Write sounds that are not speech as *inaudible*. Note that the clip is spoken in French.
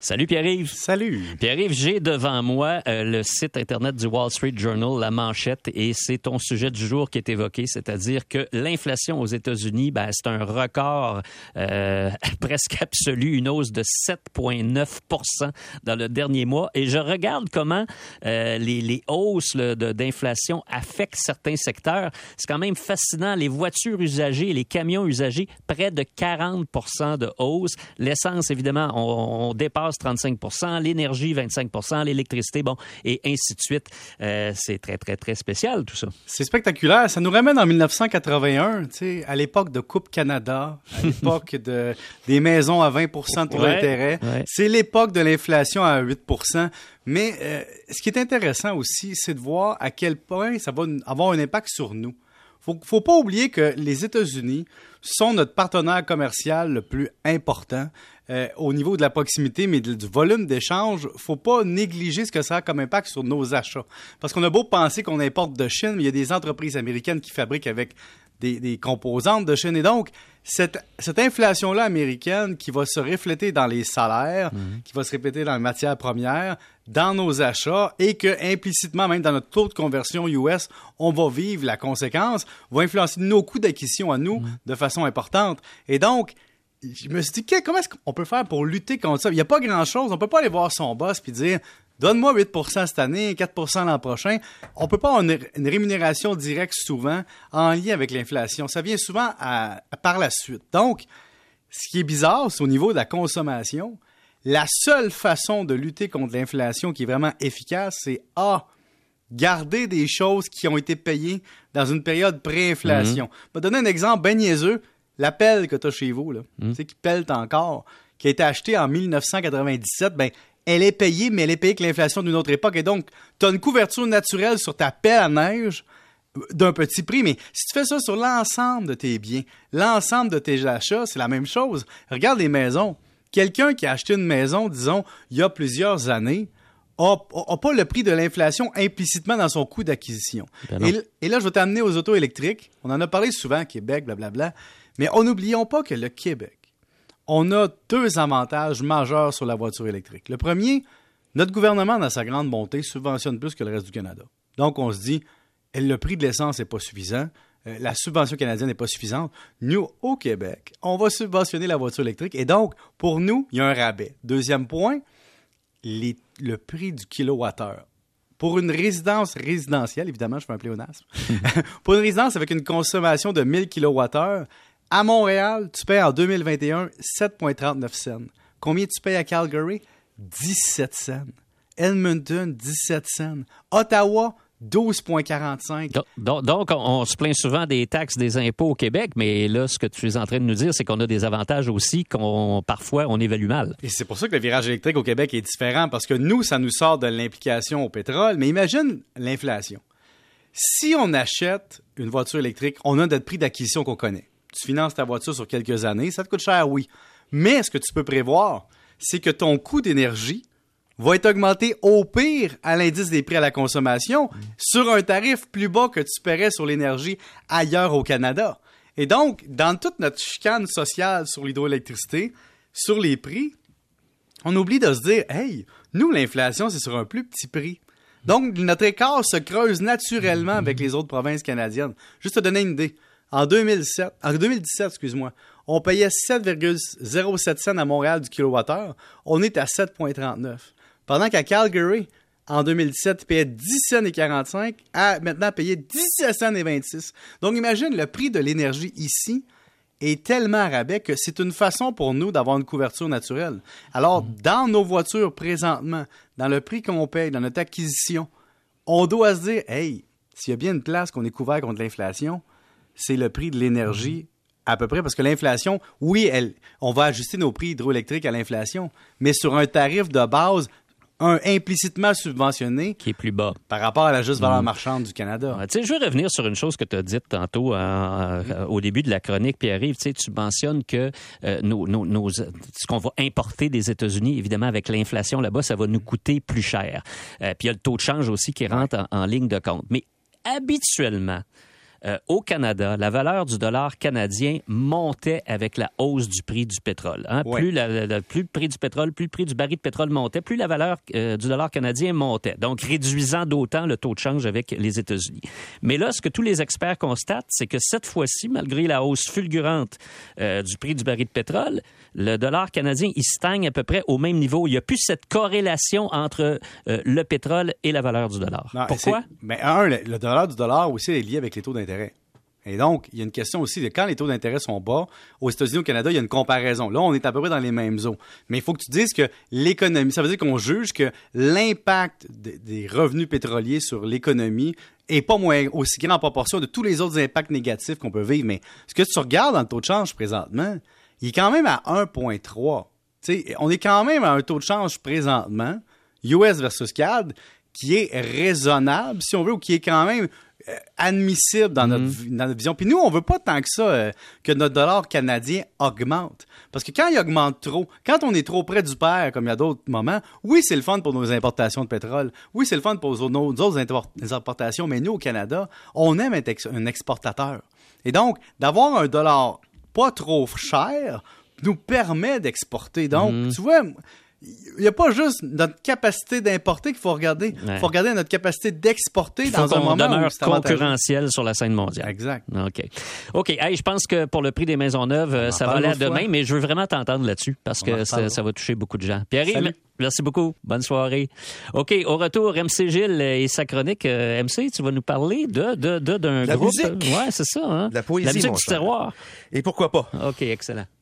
Salut Pierre-Yves. Salut. Pierre-Yves, j'ai devant moi euh, le site Internet du Wall Street Journal, la manchette, et c'est ton sujet du jour qui est évoqué, c'est-à-dire que l'inflation aux États-Unis, ben, c'est un record euh, *laughs* presque absolu, une hausse de 7,9% dans le dernier mois. Et je regarde comment euh, les, les, hausses d'inflation affectent certains secteurs. C'est quand même fascinant. Les voitures usagées, les camions usagés, près de 40% de hausse. L'essence, évidemment, on, on dépasse 35% l'énergie 25% l'électricité, bon, et ainsi de suite. Euh, c'est très, très, très spécial tout ça. C'est spectaculaire. Ça nous ramène en 1981, tu sais, à l'époque de Coupe Canada, à *laughs* l'époque de, des maisons à 20% de taux d'intérêt. C'est l'époque de l'inflation à 8% mais euh, ce qui est intéressant aussi, c'est de voir à quel point ça va avoir un impact sur nous. Faut, faut pas oublier que les États-Unis sont notre partenaire commercial le plus important. Euh, au niveau de la proximité, mais du volume d'échange, faut pas négliger ce que ça a comme impact sur nos achats. Parce qu'on a beau penser qu'on importe de Chine, mais il y a des entreprises américaines qui fabriquent avec des, composantes de Chine. Et donc, cette, inflation-là américaine qui va se refléter dans les salaires, mhm. qui va se répéter dans les matières premières, dans nos achats, et que implicitement, même dans notre taux de conversion US, on va vivre la conséquence, va influencer nos coûts d'acquisition à nous mhm. de façon importante. Et donc, je me suis dit, comment est-ce qu'on peut faire pour lutter contre ça? Il n'y a pas grand-chose. On peut pas aller voir son boss et dire, donne-moi 8% cette année, 4% l'an prochain. On peut pas avoir une, rémunération directe souvent en lien avec l'inflation. Ça vient souvent par la suite. Donc, ce qui est bizarre, c'est au niveau de la consommation. La seule façon de lutter contre l'inflation qui est vraiment efficace, c'est A, garder des choses qui ont été payées dans une période pré-inflation. Mm-hmm. Je vais donner un exemple bien niaiseux la pelle que tu as chez vous, là, hmm. tu sais, qui pèle encore, qui a été achetée en 1997, ben, elle est payée, mais elle est payée avec l'inflation d'une autre époque. Et donc, tu as une couverture naturelle sur ta pelle à neige euh, d'un petit prix. Mais si tu fais ça sur l'ensemble de tes biens, l'ensemble de tes achats, c'est la même chose. Regarde les maisons. Quelqu'un qui a acheté une maison, disons, il y a plusieurs années, n'a pas le prix de l'inflation implicitement dans son coût d'acquisition. Ben et, et, là, je vais t'amener aux autos électriques. On en a parlé souvent, Québec, blablabla. Mais on n'oublions pas que le Québec, on a deux avantages majeurs sur la voiture électrique. Le premier, notre gouvernement, dans sa grande bonté, subventionne plus que le reste du Canada. Donc, on se dit, le prix de l'essence n'est pas suffisant, euh, la subvention canadienne n'est pas suffisante. Nous, au Québec, on va subventionner la voiture électrique et donc, pour nous, il y a un rabais. Deuxième point, le prix du kilowattheure. Pour une résidence résidentielle, évidemment, je fais un pléonasme, *laughs* pour une résidence avec une consommation de 1000 kWh, à Montréal, tu payes en 2021 7,39 cents. Combien tu payes à Calgary? 17 cents. Edmonton, 17 cents. Ottawa, 12,45. Donc, donc, on se plaint souvent des taxes, des impôts au Québec, mais là, ce que tu es en train de nous dire, c'est qu'on a des avantages aussi qu'on parfois on évalue mal. Et c'est pour ça que le virage électrique au Québec est différent, parce que nous, ça nous sort de l'implication au pétrole, mais imagine l'inflation. Si on achète une voiture électrique, on a notre prix d'acquisition qu'on connaît tu finances ta voiture sur quelques années, ça te coûte cher, oui. Mais ce que tu peux prévoir, c'est que ton coût d'énergie va être augmenté au pire à l'indice des prix à la consommation sur un tarif plus bas que tu paierais sur l'énergie ailleurs au Canada. Et donc, dans toute notre chicane sociale sur l'hydroélectricité, sur les prix, on oublie de se dire, hey, nous, l'inflation, c'est sur un plus petit prix. Donc, notre écart se creuse naturellement avec les autres provinces canadiennes. Juste te donner une idée. En 2007, en 2017, excuse-moi, on payait 7,07 cents à Montréal du kilowattheure. On est à 7,39. Pendant qu'à Calgary, en 2017, il payait 10 cents et 45, à maintenant payer 17 cents et 26. Donc imagine le prix de l'énergie ici est tellement à rabais que c'est une façon pour nous d'avoir une couverture naturelle. Alors, mm. dans nos voitures présentement, dans le prix qu'on paye, dans notre acquisition, on doit se dire, hey, s'il y a bien une place qu'on est couvert contre l'inflation, c'est le prix de l'énergie à peu près, parce que l'inflation, oui, elle, on va ajuster nos prix hydroélectriques à l'inflation, mais sur un tarif de base un implicitement subventionné. Qui est plus bas. Par rapport à la juste valeur mm. marchande du Canada. tu sais, je veux revenir sur une chose que tu as dite tantôt hein, euh, au début de la chronique, Pierre-Yves. Tu, mentionnes que euh, nos, ce qu'on va importer des États-Unis, évidemment, avec l'inflation là-bas, ça va nous coûter plus cher. Euh, puis il y a le taux de change aussi qui rentre en ligne de compte. Mais habituellement, euh, au Canada, la valeur du dollar canadien montait avec la hausse du prix du pétrole. Hein. Plus, le prix du pétrole, plus le prix du baril de pétrole montait, plus la valeur euh, du dollar canadien montait. Donc, réduisant d'autant le taux de change avec les États-Unis. Mais là, ce que tous les experts constatent, c'est que cette fois-ci, malgré la hausse fulgurante euh, du prix du baril de pétrole, le dollar canadien, il stagne à peu près au même niveau. Il n'y a plus cette corrélation entre le pétrole et la valeur du dollar. Pourquoi? Mais un, le, dollar du dollar aussi est lié avec les taux d'intérêt et donc, il y a une question aussi de quand les taux d'intérêt sont bas, aux États-Unis, au Canada, il y a une comparaison. Là, on est à peu près dans les mêmes eaux. Mais il faut que tu dises que l'économie, ça veut dire qu'on juge que l'impact des revenus pétroliers sur l'économie est pas moins aussi grand en proportion de tous les autres impacts négatifs qu'on peut vivre. Mais ce que tu regardes dans le taux de change présentement, il est quand même à 1,3. on est quand même à un taux de change présentement, US versus CAD, qui est raisonnable, si on veut, ou qui est quand même euh, admissible dans, notre, mm. dans, notre, vision. Puis nous, on veut pas tant que ça euh, que notre dollar canadien augmente. Parce que quand il augmente trop, quand on est trop près du père, comme il y a d'autres moments, oui, c'est le fun pour nos importations de pétrole. Oui, c'est le fun pour nos, autres importations. Mais nous, au Canada, on aime être un exportateur. Et donc, d'avoir un dollar pas trop cher nous permet d'exporter. Donc, mm. tu vois, il n'y a pas juste notre capacité d'importer qu'il faut regarder. Il faut regarder notre capacité d'exporter dans un moment demeure concurrentiel sur la scène mondiale. Exact. OK. OK. je pense que pour le prix des maisons neuves, ça va aller à demain, mais je veux vraiment t'entendre là-dessus parce que ça, va toucher beaucoup de gens. Pierre-Yves, merci beaucoup. Bonne soirée. OK. Au retour, MC Gilles et sa chronique. Euh, MC, tu vas nous parler de, de, d'un groupe. Musique. Ouais, c'est ça. Hein? La poésie. La musique du terroir. Et pourquoi pas? OK, excellent.